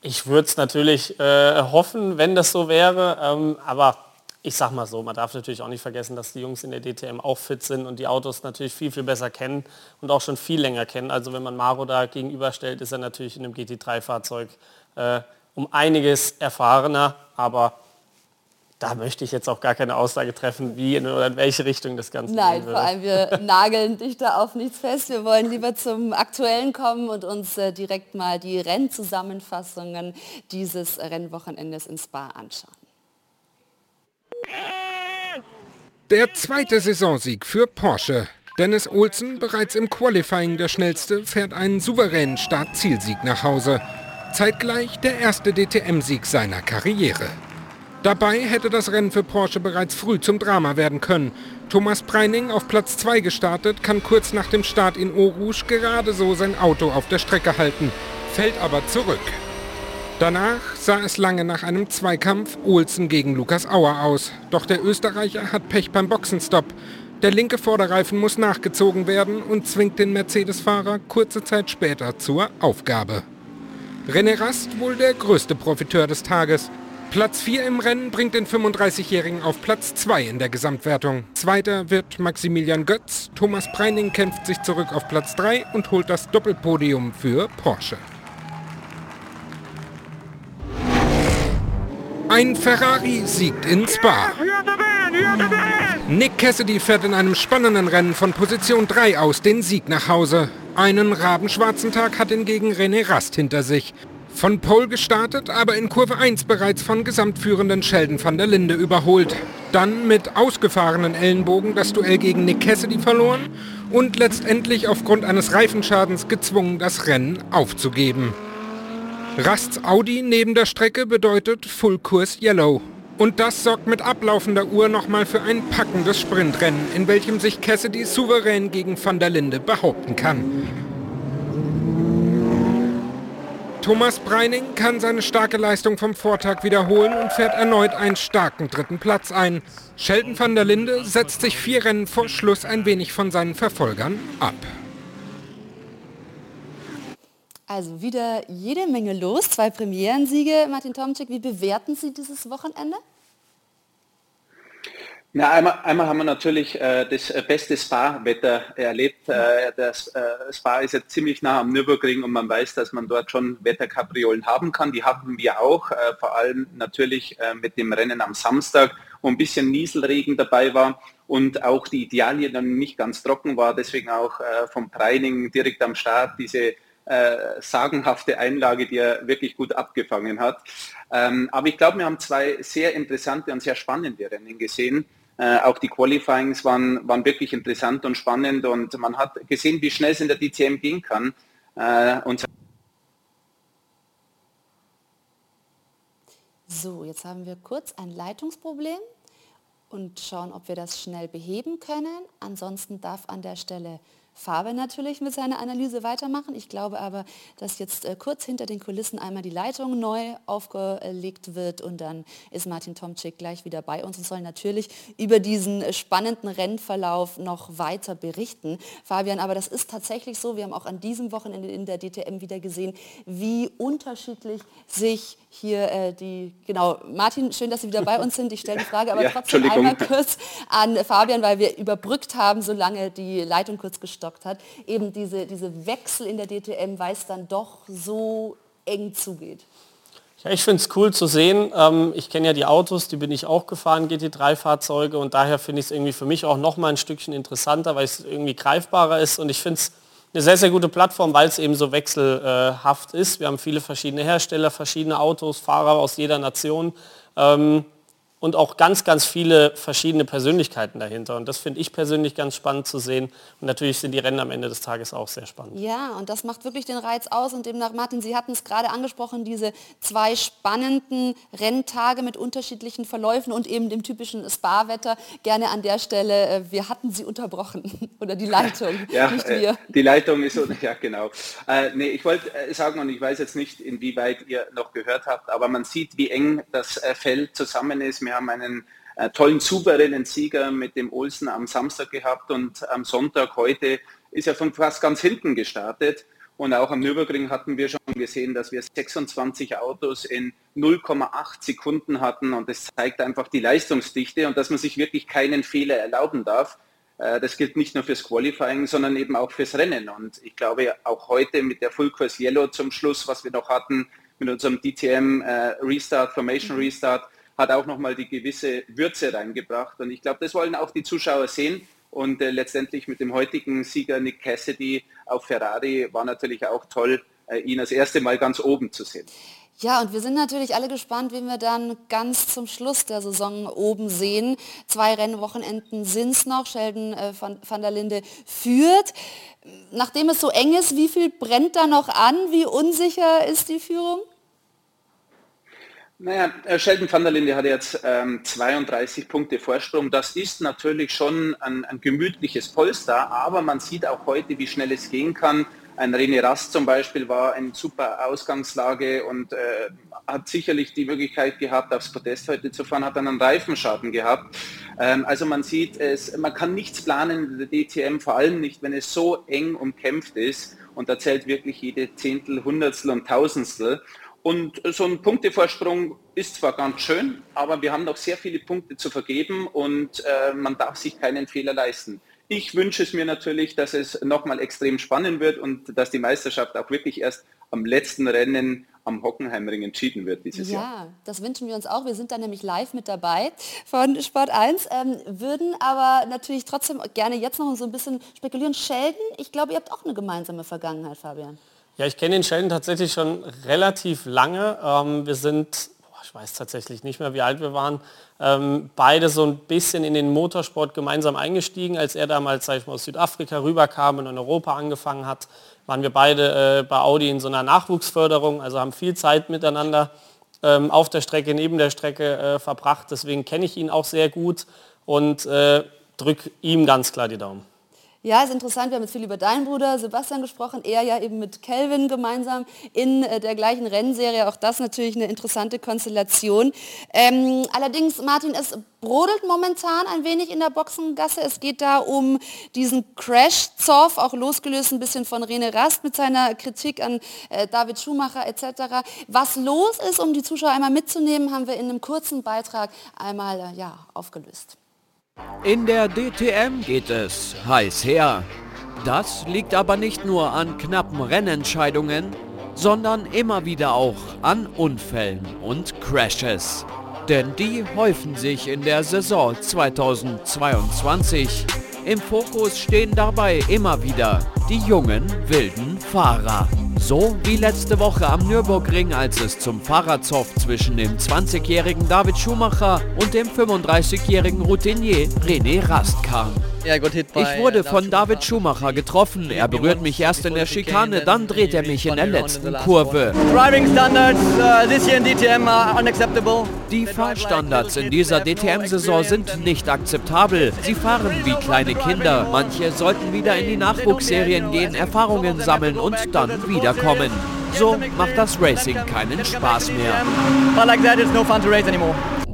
Ich würde es natürlich äh, hoffen, wenn das so wäre, ähm, aber ich sag mal so, man darf natürlich auch nicht vergessen, dass die Jungs in der DTM auch fit sind und die Autos natürlich viel, viel besser kennen und auch schon viel länger kennen. Also wenn man Maro da gegenüberstellt, ist er natürlich in einem GT3-Fahrzeug äh, um einiges erfahrener, aber da möchte ich jetzt auch gar keine Aussage treffen, wie in, oder in welche Richtung das Ganze Nein, vor allem wir nageln dich da auf nichts fest. Wir wollen lieber zum Aktuellen kommen und uns äh, direkt mal die Rennzusammenfassungen dieses Rennwochenendes in Spa anschauen. Der zweite Saisonsieg für Porsche. Dennis Olsen, bereits im Qualifying der schnellste, fährt einen souveränen Start-Zielsieg nach Hause. Zeitgleich der erste DTM-Sieg seiner Karriere. Dabei hätte das Rennen für Porsche bereits früh zum Drama werden können. Thomas Preining auf Platz 2 gestartet, kann kurz nach dem Start in Eau gerade so sein Auto auf der Strecke halten, fällt aber zurück. Danach sah es lange nach einem Zweikampf Olsen gegen Lukas Auer aus. Doch der Österreicher hat Pech beim Boxenstopp. Der linke Vorderreifen muss nachgezogen werden und zwingt den Mercedes-Fahrer kurze Zeit später zur Aufgabe. René Rast wohl der größte Profiteur des Tages. Platz 4 im Rennen bringt den 35-Jährigen auf Platz 2 in der Gesamtwertung. Zweiter wird Maximilian Götz. Thomas Preining kämpft sich zurück auf Platz 3 und holt das Doppelpodium für Porsche. Ein Ferrari siegt in Spa. Nick Cassidy fährt in einem spannenden Rennen von Position 3 aus den Sieg nach Hause. Einen rabenschwarzen Tag hat hingegen René Rast hinter sich. Von Pole gestartet, aber in Kurve 1 bereits von gesamtführenden Sheldon van der Linde überholt. Dann mit ausgefahrenen Ellenbogen das Duell gegen Nick Cassidy verloren und letztendlich aufgrund eines Reifenschadens gezwungen, das Rennen aufzugeben. Rasts Audi neben der Strecke bedeutet Fullkurs Yellow. Und das sorgt mit ablaufender Uhr nochmal für ein packendes Sprintrennen, in welchem sich Cassidy souverän gegen Van der Linde behaupten kann. Thomas Breining kann seine starke Leistung vom Vortag wiederholen und fährt erneut einen starken dritten Platz ein. Sheldon van der Linde setzt sich vier Rennen vor Schluss ein wenig von seinen Verfolgern ab. Also wieder jede Menge los, zwei Premierensiege. Martin Tomczyk, wie bewerten Sie dieses Wochenende? Na, einmal, einmal haben wir natürlich äh, das äh, beste Spa-Wetter erlebt. Äh, das äh, Spa ist ja ziemlich nah am Nürburgring und man weiß, dass man dort schon Wetterkapriolen haben kann. Die hatten wir auch, äh, vor allem natürlich äh, mit dem Rennen am Samstag, wo ein bisschen Nieselregen dabei war und auch die Idealie dann nicht ganz trocken war. Deswegen auch vom Preining direkt am Start diese äh, sagenhafte Einlage, die er wirklich gut abgefangen hat. Ähm, aber ich glaube, wir haben zwei sehr interessante und sehr spannende Rennen gesehen. Äh, auch die Qualifyings waren, waren wirklich interessant und spannend und man hat gesehen, wie schnell es in der DCM gehen kann. Äh, und so, jetzt haben wir kurz ein Leitungsproblem und schauen, ob wir das schnell beheben können. Ansonsten darf an der Stelle Faber natürlich mit seiner Analyse weitermachen. Ich glaube aber, dass jetzt äh, kurz hinter den Kulissen einmal die Leitung neu aufgelegt wird und dann ist Martin Tomczyk gleich wieder bei uns und soll natürlich über diesen spannenden Rennverlauf noch weiter berichten. Fabian, aber das ist tatsächlich so, wir haben auch an diesem Wochenende in der DTM wieder gesehen, wie unterschiedlich sich hier äh, die, genau, Martin, schön, dass Sie wieder bei uns sind. Ich stelle die Frage aber ja, trotzdem einmal kurz an Fabian, weil wir überbrückt haben, solange die Leitung kurz gestockt hat. Eben diese, diese Wechsel in der DTM, weil es dann doch so eng zugeht. Ja, ich finde es cool zu sehen. Ähm, ich kenne ja die Autos, die bin ich auch gefahren, GT3-Fahrzeuge und daher finde ich es irgendwie für mich auch noch mal ein Stückchen interessanter, weil es irgendwie greifbarer ist und ich finde es eine sehr, sehr gute Plattform, weil es eben so wechselhaft ist. Wir haben viele verschiedene Hersteller, verschiedene Autos, Fahrer aus jeder Nation. Ähm, und auch ganz, ganz viele verschiedene Persönlichkeiten dahinter. Und das finde ich persönlich ganz spannend zu sehen. Und natürlich sind die Rennen am Ende des Tages auch sehr spannend. Ja, und das macht wirklich den Reiz aus. Und demnach, Martin, Sie hatten es gerade angesprochen, diese zwei spannenden Renntage mit unterschiedlichen Verläufen und eben dem typischen Spa-Wetter. Gerne an der Stelle, äh, wir hatten Sie unterbrochen oder die Leitung, ja, nicht wir. Äh, die Leitung ist, ja genau. Äh, nee, ich wollte äh, sagen, und ich weiß jetzt nicht, inwieweit ihr noch gehört habt, aber man sieht, wie eng das äh, Feld zusammen ist wir haben einen äh, tollen souveränen Sieger mit dem Olsen am Samstag gehabt und am Sonntag heute ist er von fast ganz hinten gestartet. Und auch am Nürburgring hatten wir schon gesehen, dass wir 26 Autos in 0,8 Sekunden hatten. Und das zeigt einfach die Leistungsdichte und dass man sich wirklich keinen Fehler erlauben darf. Äh, das gilt nicht nur fürs Qualifying, sondern eben auch fürs Rennen. Und ich glaube, auch heute mit der Full Course Yellow zum Schluss, was wir noch hatten, mit unserem DTM äh, Restart, Formation Restart, hat auch nochmal die gewisse Würze reingebracht. Und ich glaube, das wollen auch die Zuschauer sehen. Und äh, letztendlich mit dem heutigen Sieger Nick Cassidy auf Ferrari war natürlich auch toll, äh, ihn das erste Mal ganz oben zu sehen. Ja, und wir sind natürlich alle gespannt, wen wir dann ganz zum Schluss der Saison oben sehen. Zwei Rennwochenenden sind es noch. Sheldon äh, van, van, der Linde führt. Nachdem es so eng ist, wie viel brennt da noch an? Wie unsicher ist die Führung? Naja, äh, Sheldon van der Linde hat jetzt ähm, 32 Punkte Vorsprung. Das ist natürlich schon ein, ein, gemütliches Polster, aber man sieht auch heute, wie schnell es gehen kann. Ein René Rast zum Beispiel war in super Ausgangslage und äh, hat sicherlich die Möglichkeit gehabt, aufs Podest heute zu fahren, hat dann einen Reifenschaden gehabt. Ähm, also man sieht, es, man kann nichts planen in der DTM, vor allem nicht, wenn es so eng umkämpft ist und da zählt wirklich jede Zehntel, Hundertstel und Tausendstel. Und so ein Punktevorsprung ist zwar ganz schön, aber wir haben noch sehr viele Punkte zu vergeben und äh, man darf sich keinen Fehler leisten. Ich wünsche es mir natürlich, dass es nochmal extrem spannend wird und dass die Meisterschaft auch wirklich erst am letzten Rennen am Hockenheimring entschieden wird dieses ja, Jahr. Ja, das wünschen wir uns auch. Wir sind da nämlich live mit dabei von Sport 1, ähm, würden aber natürlich trotzdem gerne jetzt noch so ein bisschen spekulieren. Sheldon, ich glaube, ihr habt auch eine gemeinsame Vergangenheit, Fabian. Ja, ich kenne den Sheldon tatsächlich schon relativ lange. Ähm, wir sind, boah, ich weiß tatsächlich nicht mehr, wie alt wir waren, ähm, beide so ein bisschen in den Motorsport gemeinsam eingestiegen. Als er damals, sag ich mal, aus Südafrika rüberkam und in Europa angefangen hat, waren wir beide äh, bei Audi in so einer Nachwuchsförderung, also haben viel Zeit miteinander ähm, auf der Strecke, neben der Strecke äh, verbracht. Deswegen kenne ich ihn auch sehr gut und äh, drücke ihm ganz klar die Daumen. Ja, ist interessant. Wir haben jetzt viel über deinen Bruder Sebastian gesprochen. Er ja eben mit Kelvin gemeinsam in äh, der gleichen Rennserie. Auch das natürlich eine interessante Konstellation. Ähm, allerdings, Martin, es brodelt momentan ein wenig in der Boxengasse. Es geht da um diesen Crash-Zoff, auch losgelöst ein bisschen von Rene Rast mit seiner Kritik an äh, David Schumacher etc. Was los ist, um die Zuschauer einmal mitzunehmen, haben wir in einem kurzen Beitrag einmal äh, ja, aufgelöst. In der DTM geht es heiß her. Das liegt aber nicht nur an knappen Rennentscheidungen, sondern immer wieder auch an Unfällen und Crashes. Denn die häufen sich in der Saison 2022. Im Fokus stehen dabei immer wieder die jungen, wilden Fahrer. So wie letzte Woche am Nürburgring, als es zum Fahrradzoff zwischen dem 20-jährigen David Schumacher und dem 35-jährigen Routinier René Rast kam. Ich wurde von David Schumacher getroffen. Er berührt mich erst in der Schikane, dann dreht er mich in der letzten Kurve. Uh, Die Fahrstandards in dieser DTM-Saison sind nicht akzeptabel. Sie fahren wie kleine Kinder. Manche sollten wieder in die Nachwuchsserien gehen, Erfahrungen sammeln und dann wiederkommen. So macht das Racing keinen Spaß mehr.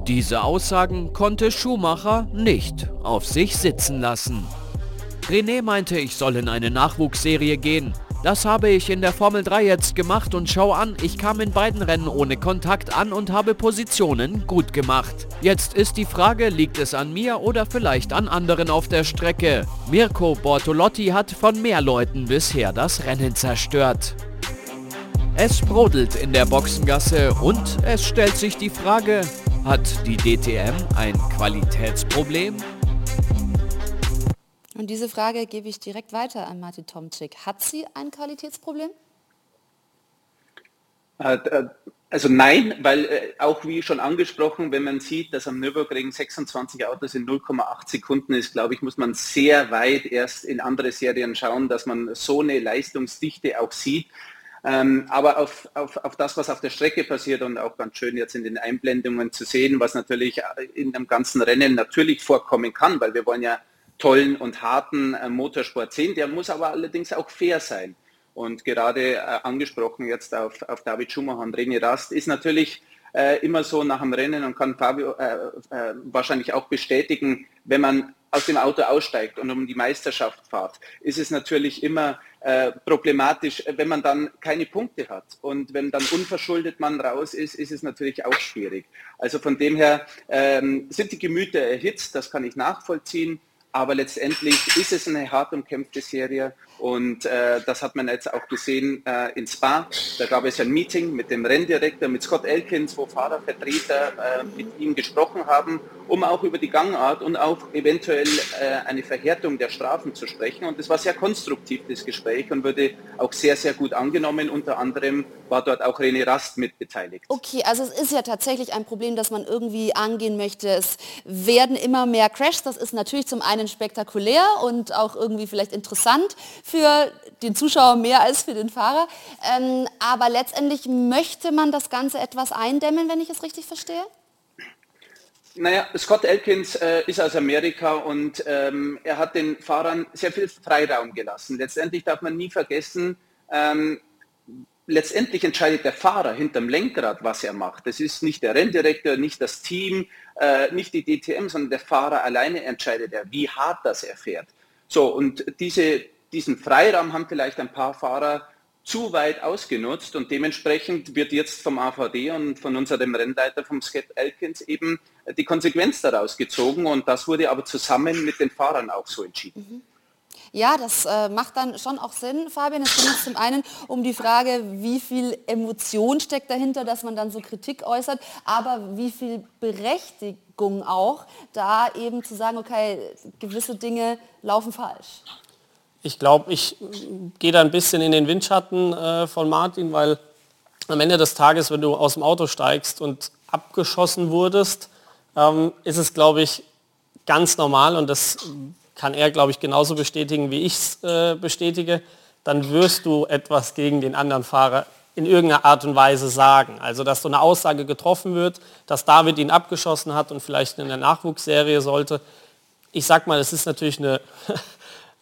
Diese Aussagen konnte Schumacher nicht auf sich sitzen lassen. René meinte, ich soll in eine Nachwuchsserie gehen. Das habe ich in der Formel 3 jetzt gemacht und schau an, ich kam in beiden Rennen ohne Kontakt an und habe Positionen gut gemacht. Jetzt ist die Frage, liegt es an mir oder vielleicht an anderen auf der Strecke? Mirko Bortolotti hat von mehr Leuten bisher das Rennen zerstört. Es brodelt in der Boxengasse und es stellt sich die Frage, hat die DTM ein Qualitätsproblem? Und diese Frage gebe ich direkt weiter an Martin Tomczyk. Hat sie ein Qualitätsproblem? Äh, also nein, weil äh, auch wie schon angesprochen, wenn man sieht, dass am Nürburgring 26 Autos in 0,8 Sekunden ist, glaube ich, muss man sehr weit erst in andere Serien schauen, dass man so eine Leistungsdichte auch sieht. Ähm, aber auf, auf, auf das, was auf der Strecke passiert und auch ganz schön jetzt in den Einblendungen zu sehen, was natürlich in einem ganzen Rennen natürlich vorkommen kann, weil wir wollen ja tollen und harten äh, Motorsport sehen, der muss aber allerdings auch fair sein. Und gerade äh, angesprochen jetzt auf, auf David Schumacher und René Rast ist natürlich äh, immer so nach dem Rennen und kann Fabio äh, äh, wahrscheinlich auch bestätigen, wenn man aus dem Auto aussteigt und um die Meisterschaft fährt, ist es natürlich immer äh, problematisch, wenn man dann keine Punkte hat. Und wenn dann unverschuldet man raus ist, ist es natürlich auch schwierig. Also von dem her ähm, sind die Gemüter erhitzt, das kann ich nachvollziehen. Aber letztendlich ist es eine hart umkämpfte Serie und äh, das hat man jetzt auch gesehen äh, in Spa. Da gab es ein Meeting mit dem Renndirektor, mit Scott Elkins, wo Fahrervertreter äh, mit ihm gesprochen haben, um auch über die Gangart und auch eventuell äh, eine Verhärtung der Strafen zu sprechen. Und es war sehr konstruktiv, das Gespräch, und wurde auch sehr, sehr gut angenommen. Unter anderem war dort auch René Rast mit beteiligt. Okay, also es ist ja tatsächlich ein Problem, das man irgendwie angehen möchte. Es werden immer mehr Crashs. Das ist natürlich zum einen spektakulär und auch irgendwie vielleicht interessant für den Zuschauer mehr als für den Fahrer. Ähm, aber letztendlich möchte man das Ganze etwas eindämmen, wenn ich es richtig verstehe? Naja, Scott Elkins äh, ist aus Amerika und ähm, er hat den Fahrern sehr viel Freiraum gelassen. Letztendlich darf man nie vergessen, ähm, letztendlich entscheidet der Fahrer hinterm Lenkrad, was er macht. Das ist nicht der Renndirektor, nicht das Team, äh, nicht die DTM, sondern der Fahrer alleine entscheidet er, wie hart das er fährt. So, und diese, diesen Freiraum haben vielleicht ein paar Fahrer zu weit ausgenutzt und dementsprechend wird jetzt vom AVD und von unserem Rennleiter vom Scott Elkins eben die Konsequenz daraus gezogen und das wurde aber zusammen mit den Fahrern auch so entschieden. Mhm. Ja, das äh, macht dann schon auch Sinn, Fabian. Es geht zum einen um die Frage, wie viel Emotion steckt dahinter, dass man dann so Kritik äußert, aber wie viel Berechtigung auch, da eben zu sagen, okay, gewisse Dinge laufen falsch. Ich glaube, ich gehe da ein bisschen in den Windschatten äh, von Martin, weil am Ende des Tages, wenn du aus dem Auto steigst und abgeschossen wurdest, ähm, ist es, glaube ich, ganz normal und das kann er, glaube ich, genauso bestätigen, wie ich es äh, bestätige, dann wirst du etwas gegen den anderen Fahrer in irgendeiner Art und Weise sagen. Also dass so eine Aussage getroffen wird, dass David ihn abgeschossen hat und vielleicht in der Nachwuchsserie sollte. Ich sag mal, es ist natürlich eine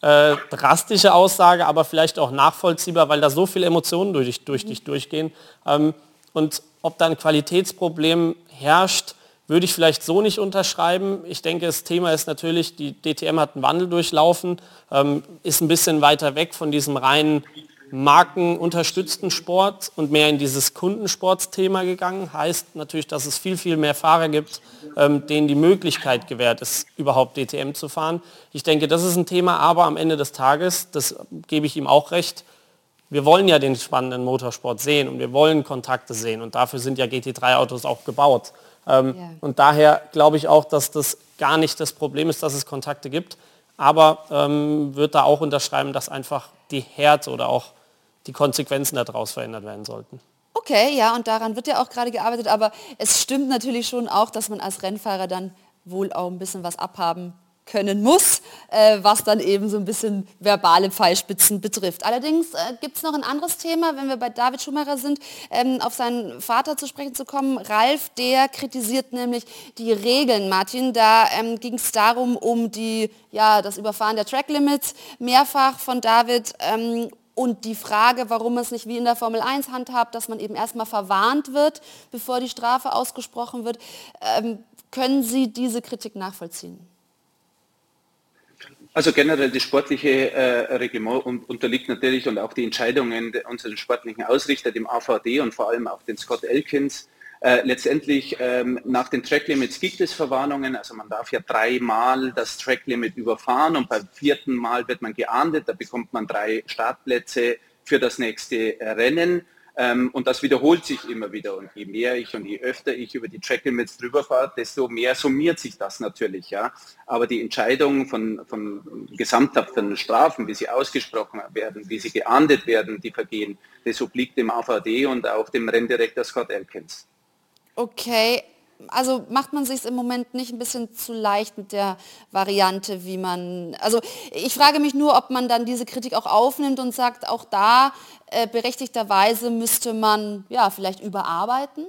äh, drastische Aussage, aber vielleicht auch nachvollziehbar, weil da so viele Emotionen durch, durch dich durchgehen. Ähm, und ob da ein Qualitätsproblem herrscht, würde ich vielleicht so nicht unterschreiben. Ich denke, das Thema ist natürlich, die DTM hat einen Wandel durchlaufen, ähm, ist ein bisschen weiter weg von diesem reinen markenunterstützten Sport und mehr in dieses Kundensportsthema gegangen. Heißt natürlich, dass es viel, viel mehr Fahrer gibt, ähm, denen die Möglichkeit gewährt ist, überhaupt DTM zu fahren. Ich denke, das ist ein Thema, aber am Ende des Tages, das gebe ich ihm auch recht, wir wollen ja den spannenden Motorsport sehen und wir wollen Kontakte sehen und dafür sind ja GT3-Autos auch gebaut. Ähm, ja. Und daher glaube ich auch, dass das gar nicht das Problem ist, dass es Kontakte gibt, aber ähm, wird da auch unterschreiben, dass einfach die Härte oder auch die Konsequenzen daraus verändert werden sollten. Okay, ja, und daran wird ja auch gerade gearbeitet, aber es stimmt natürlich schon auch, dass man als Rennfahrer dann wohl auch ein bisschen was abhaben können muss, äh, was dann eben so ein bisschen verbale Pfeilspitzen betrifft. Allerdings äh, gibt es noch ein anderes Thema, wenn wir bei David Schumacher sind, ähm, auf seinen Vater zu sprechen zu kommen. Ralf, der kritisiert nämlich die Regeln, Martin. Da ähm, ging es darum, um die, ja, das Überfahren der Tracklimits mehrfach von David ähm, und die Frage, warum es nicht wie in der Formel 1 handhabt, dass man eben erstmal verwarnt wird, bevor die Strafe ausgesprochen wird. Ähm, können Sie diese Kritik nachvollziehen? Also generell das sportliche äh, Reglement unterliegt natürlich und auch die Entscheidungen unseres sportlichen Ausrichter, dem AVD und vor allem auch den Scott Elkins. Äh, letztendlich ähm, nach den Tracklimits gibt es Verwarnungen, also man darf ja dreimal das Tracklimit überfahren und beim vierten Mal wird man geahndet, da bekommt man drei Startplätze für das nächste Rennen. Ähm, und das wiederholt sich immer wieder. Und je mehr ich und je öfter ich über die Track Limits drüber fahre, desto mehr summiert sich das natürlich. Ja. Aber die Entscheidung von, von gesamthaften Strafen, wie sie ausgesprochen werden, wie sie geahndet werden, die Vergehen, das obliegt dem AVD und auch dem Renndirektor Scott Elkins. Okay, also macht man sich im Moment nicht ein bisschen zu leicht mit der Variante, wie man, also ich frage mich nur, ob man dann diese Kritik auch aufnimmt und sagt, auch da äh, berechtigterweise müsste man ja vielleicht überarbeiten?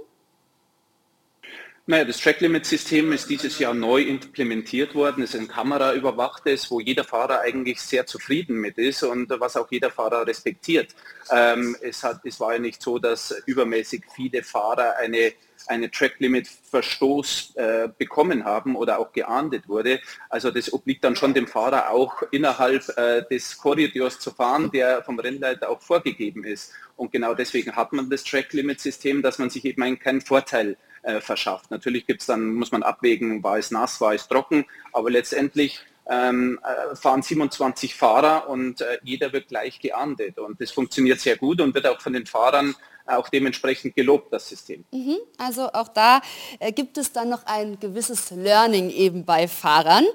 Naja, das Track-Limit-System ist dieses Jahr neu implementiert worden. Es ist ein kameraüberwachtes, wo jeder Fahrer eigentlich sehr zufrieden mit ist und was auch jeder Fahrer respektiert. Ähm, es, hat, es war ja nicht so, dass übermäßig viele Fahrer eine eine Track-Limit-Verstoß äh, bekommen haben oder auch geahndet wurde. Also das obliegt dann schon dem Fahrer auch innerhalb äh, des Korridors zu fahren, der vom Rennleiter auch vorgegeben ist. Und genau deswegen hat man das Track-Limit-System, dass man sich eben einen, keinen Vorteil äh, verschafft. Natürlich gibt's dann, muss man abwägen, war es nass, war es trocken, aber letztendlich ähm, äh, fahren 27 Fahrer und äh, jeder wird gleich geahndet. Und das funktioniert sehr gut und wird auch von den Fahrern auch dementsprechend gelobt, das System. Mhm, also auch da äh, gibt es dann noch ein gewisses Learning eben bei Fahrern.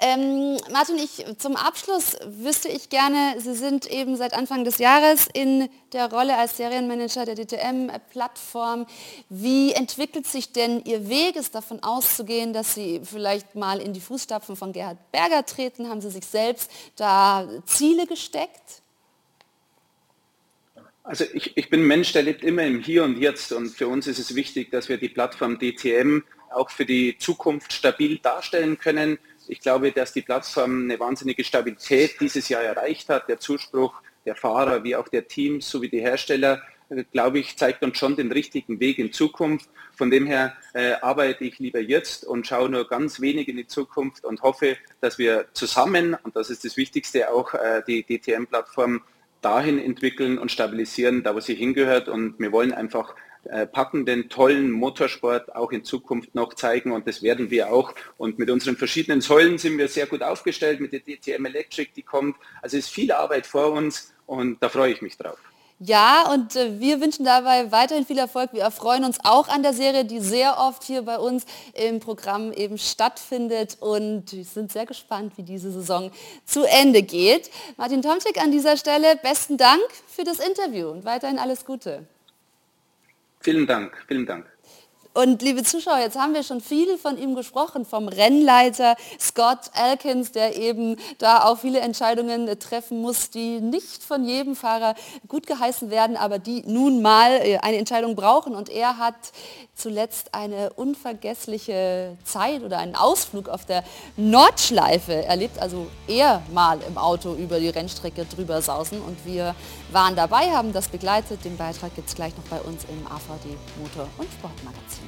Ähm, Martin, ich, zum Abschluss wüsste ich gerne, Sie sind eben seit Anfang des Jahres in der Rolle als Serienmanager der DTM-Plattform. Wie entwickelt sich denn Ihr Weg? Ist davon auszugehen, dass Sie vielleicht mal in die Fußstapfen von Gerhard Berger treten? Haben Sie sich selbst da Ziele gesteckt? Also ich, ich bin Mensch, der lebt immer im Hier und Jetzt und für uns ist es wichtig, dass wir die Plattform DTM auch für die Zukunft stabil darstellen können. Ich glaube, dass die Plattform eine wahnsinnige Stabilität dieses Jahr erreicht hat. Der Zuspruch der Fahrer wie auch der Teams sowie die Hersteller, äh, glaube ich, zeigt uns schon den richtigen Weg in Zukunft. Von dem her äh, arbeite ich lieber jetzt und schaue nur ganz wenig in die Zukunft und hoffe, dass wir zusammen, und das ist das Wichtigste, auch äh, die DTM-Plattform dahin entwickeln und stabilisieren, da wo sie hingehört. Und wir wollen einfach äh, packenden, tollen Motorsport auch in Zukunft noch zeigen und das werden wir auch. Und mit unseren verschiedenen Säulen sind wir sehr gut aufgestellt, mit der DTM Electric, die kommt. Also es ist viel Arbeit vor uns und da freue ich mich drauf. Ja, und äh, wir wünschen dabei weiterhin viel Erfolg. Wir erfreuen uns auch an der Serie, die sehr oft hier bei uns im Programm eben stattfindet und sind sehr gespannt, wie diese Saison zu Ende geht. Martin Tomczyk an dieser Stelle, besten Dank für das Interview und weiterhin alles Gute. Vielen Dank, vielen Dank. Und liebe Zuschauer, jetzt haben wir schon viel von ihm gesprochen, vom Rennleiter Scott Elkins, der eben da auch viele Entscheidungen treffen muss, die nicht von jedem Fahrer gut geheißen werden, aber die nun mal äh, eine Entscheidung brauchen. Und er hat zuletzt eine unvergessliche Zeit oder einen Ausflug auf der Nordschleife erlebt, also er mal im Auto über die Rennstrecke drüber sausen und wir waren dabei, haben das begleitet. Den Beitrag gibt es gleich noch bei uns im AVD Motor- und Sportmagazin.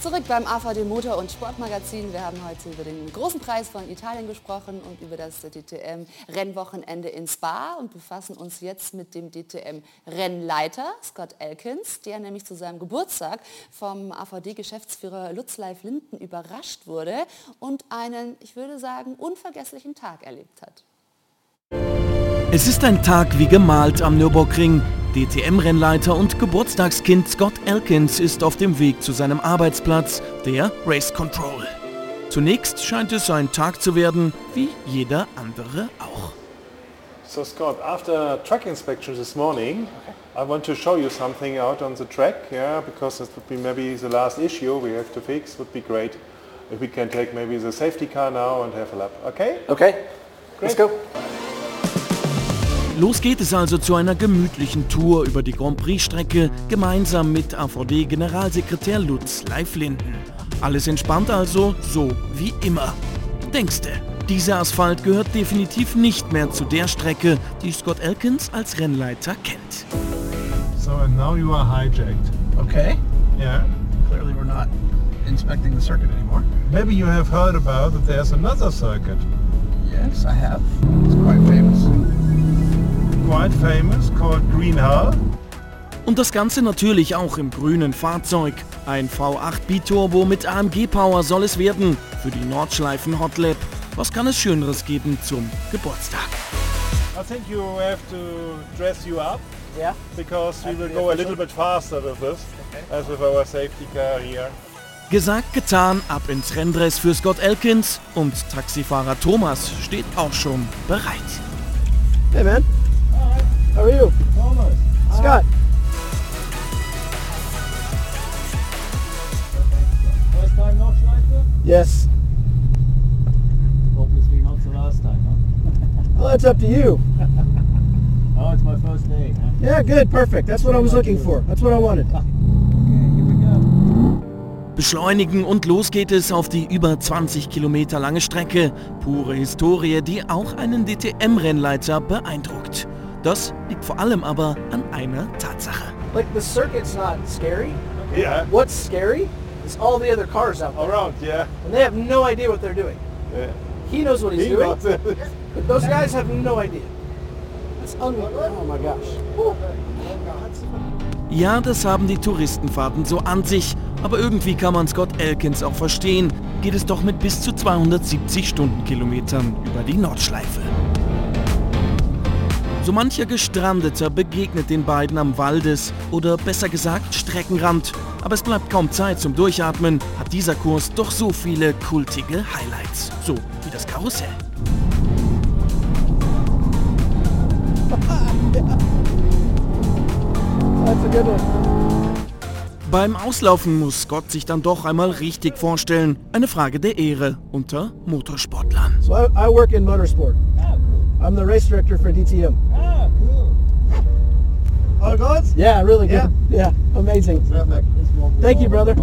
Zurück beim AVD Motor- und Sportmagazin. Wir haben heute über den großen Preis von Italien gesprochen und über das DTM-Rennwochenende in Spa und befassen uns jetzt mit dem DTM-Rennleiter Scott Elkins, der nämlich zu seinem Geburtstag vom AVD-Geschäftsführer Lutz Leif Linden überrascht wurde und einen, ich würde sagen, unvergesslichen Tag erlebt hat. Es ist ein Tag wie gemalt am Nürburgring. DTM-Rennleiter und Geburtstagskind Scott Elkins ist auf dem Weg zu seinem Arbeitsplatz, der Race Control. Zunächst scheint es ein Tag zu werden, wie jeder andere auch. So Scott, after track inspection this morning, I want to show you something out on the track, yeah, because it would be maybe the last issue we have to fix. Would be great if we can take maybe the safety car now and have a lap. Okay? Okay. Let's go. Los geht es also zu einer gemütlichen Tour über die Grand Prix-Strecke gemeinsam mit AVD-Generalsekretär Lutz Leiflinden. Alles entspannt also, so wie immer. Denkste, dieser Asphalt gehört definitiv nicht mehr zu der Strecke, die Scott Elkins als Rennleiter kennt. So and now you are hijacked. Okay. Yeah. Clearly we're not inspecting the circuit anymore. Maybe you have heard about that there's another circuit. Yes, I have. It's quite famous. Quite famous, called Green Hull. Und das Ganze natürlich auch im grünen Fahrzeug. Ein V8 Biturbo mit AMG Power soll es werden für die Nordschleifen Hot Lap. Was kann es Schöneres geben zum Geburtstag? I think you have to dress you up. Yeah. Because we will go a little bit faster with this, as with our safety car here. Gesagt, getan, ab ins Renndress für Scott Elkins und Taxifahrer Thomas steht auch schon bereit. Hey man. How are you? Thomas. Scott. First time Nordschleife? Yes. Obviously not the last time, huh? Well, it's up to you. oh, it's my first day, huh? Yeah, good, perfect. That's what I was looking for. That's what I wanted. Beschleunigen und los geht es auf die über 20 Kilometer lange Strecke. Pure Historie, die auch einen DTM-Rennleiter beeindruckt. Das liegt vor allem aber an einer Tatsache. Like the circuit's not scary. Yeah. What's scary is all the other cars out there. Around, yeah. And they have no idea what they're doing. yeah. He knows what he's He doing. knows it. But those guys have no idea. It's unbelievable. Oh my gosh. Ja, das haben die Touristenfahrten so an sich, aber irgendwie kann man Scott Elkins auch verstehen, geht es doch mit bis zu 270 Stundenkilometern über die Nordschleife. So mancher Gestrandeter begegnet den beiden am Waldes oder besser gesagt Streckenrand. Aber es bleibt kaum Zeit zum Durchatmen, hat dieser Kurs doch so viele kultige Highlights. So wie das Karussell. Beim Auslaufen muss Scott sich dann doch einmal richtig vorstellen. Eine Frage der Ehre unter Motorsportlern. So I, I work in motorsport. I'm the race director for DTM. Oh, good? Yeah, really good. Yeah, amazing. Thank you, brother.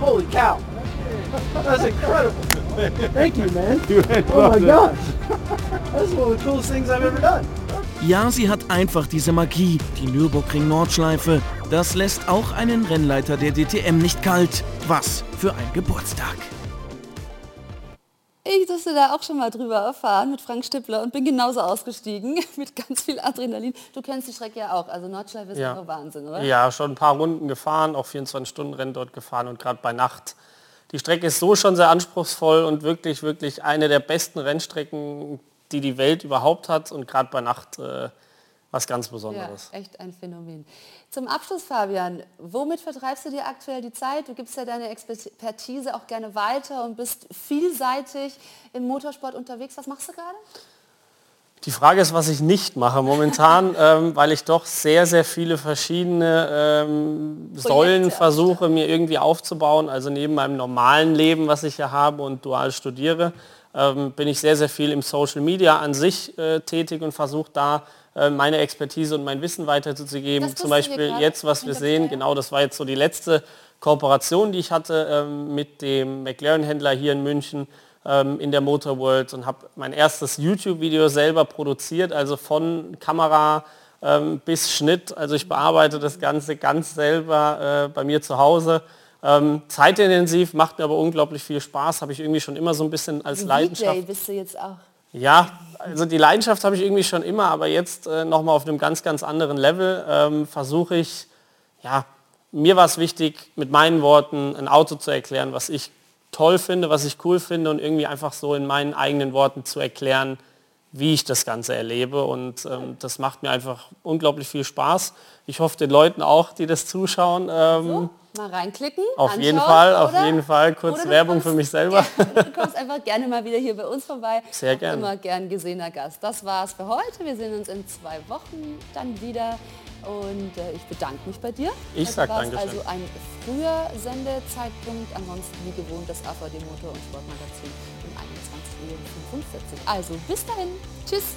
Holy cow. That's incredible. Thank you, man. Oh my gosh. That's one of the coolest things I've ever done. Ja, sie hat einfach diese Magie, die Nürburgring-Nordschleife. Das lässt auch einen Rennleiter der DTM nicht kalt. Was für ein Geburtstag. Ich durfte da auch schon mal drüber erfahren mit Frank Stippler und bin genauso ausgestiegen mit ganz viel Adrenalin. Du kennst die Strecke ja auch, also Nordschleife ist Ja. ja Wahnsinn, oder? Ja, schon ein paar Runden gefahren, auch 24-Stunden-Rennen dort gefahren und gerade bei Nacht. Die Strecke ist so schon sehr anspruchsvoll und wirklich, wirklich eine der besten Rennstrecken, die die Welt überhaupt hat und gerade bei Nacht äh, was ganz Ja, Besonderes. echt ein Phänomen. Zum Abschluss, Fabian, womit vertreibst du dir aktuell die Zeit? Du gibst ja deine Expertise auch gerne weiter und bist vielseitig im Motorsport unterwegs. Was machst du gerade? Die Frage ist, was ich nicht mache momentan, ähm, weil ich doch sehr, sehr viele verschiedene ähm, Säulen versuche, mir irgendwie aufzubauen. Also neben meinem normalen Leben, was ich ja habe und dual studiere, ähm, bin ich sehr, sehr viel im Social Media an sich äh, tätig und versuche da meine Expertise und mein Wissen weiterzugeben. Zum Beispiel jetzt, was wir sehen, genau das war jetzt so die letzte Kooperation, die ich hatte ähm, mit dem McLaren-Händler hier in München ähm, in der Motor World und habe mein erstes YouTube-Video selber produziert, also von Kamera ähm, bis Schnitt. Also ich bearbeite das Ganze ganz selber äh, bei mir zu Hause. Zeitintensiv, macht mir aber unglaublich viel Spaß, habe ich irgendwie schon immer so ein bisschen als Leidenschaft. DJ bist du jetzt auch. Ja, also die Leidenschaft habe ich irgendwie schon immer, aber jetzt äh, nochmal auf einem ganz, ganz anderen Level ähm, versuche ich, ja, mir war es wichtig, mit meinen Worten ein Auto zu erklären, was ich toll finde, was ich cool finde und irgendwie einfach so in meinen eigenen Worten zu erklären, wie ich das Ganze erlebe. Und ähm, das macht mir einfach unglaublich viel Spaß. Ich hoffe den Leuten auch, die das zuschauen. Ähm, Mal reinklicken. auf jeden Fall, auf oder? jeden Fall. Kurz Werbung kommst für mich selber. Du kommst einfach gerne mal wieder hier bei uns vorbei. Sehr gerne. Immer gern gesehener Gast. Das war's für heute. Wir sehen uns in zwei Wochen dann wieder. Und äh, ich bedanke mich bei dir. Ich Es sag war Dankeschön. also ein früher Sendezeitpunkt. Ansonsten wie gewohnt das AVD Motor- und Sportmagazin um 21.45 Uhr. Also bis dahin. Tschüss.